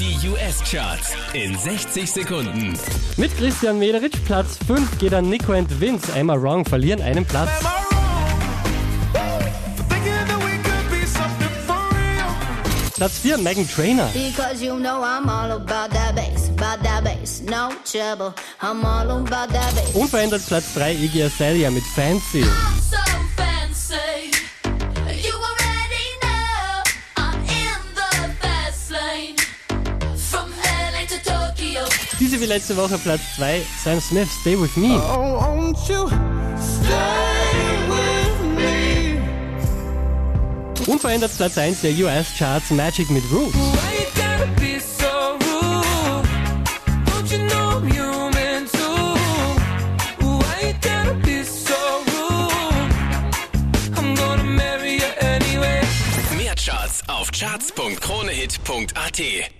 Die US-Charts in 60 Sekunden. Mit Christian Mederitsch Platz 5 geht an Nico and Vince. Am I Wrong verlieren einen Platz. Platz 4 Megan Trainer. You know bass, bass, no trouble. Unverändert Platz 3 Iggy Azalea mit Fancy. So Diese wie letzte Woche Platz 2 Sam Smith Stay With Me. Oh, won't you stay with me? Unverändert Platz 1 der US-Charts Magic mit Roots. Charts auf charts.kronehit.at.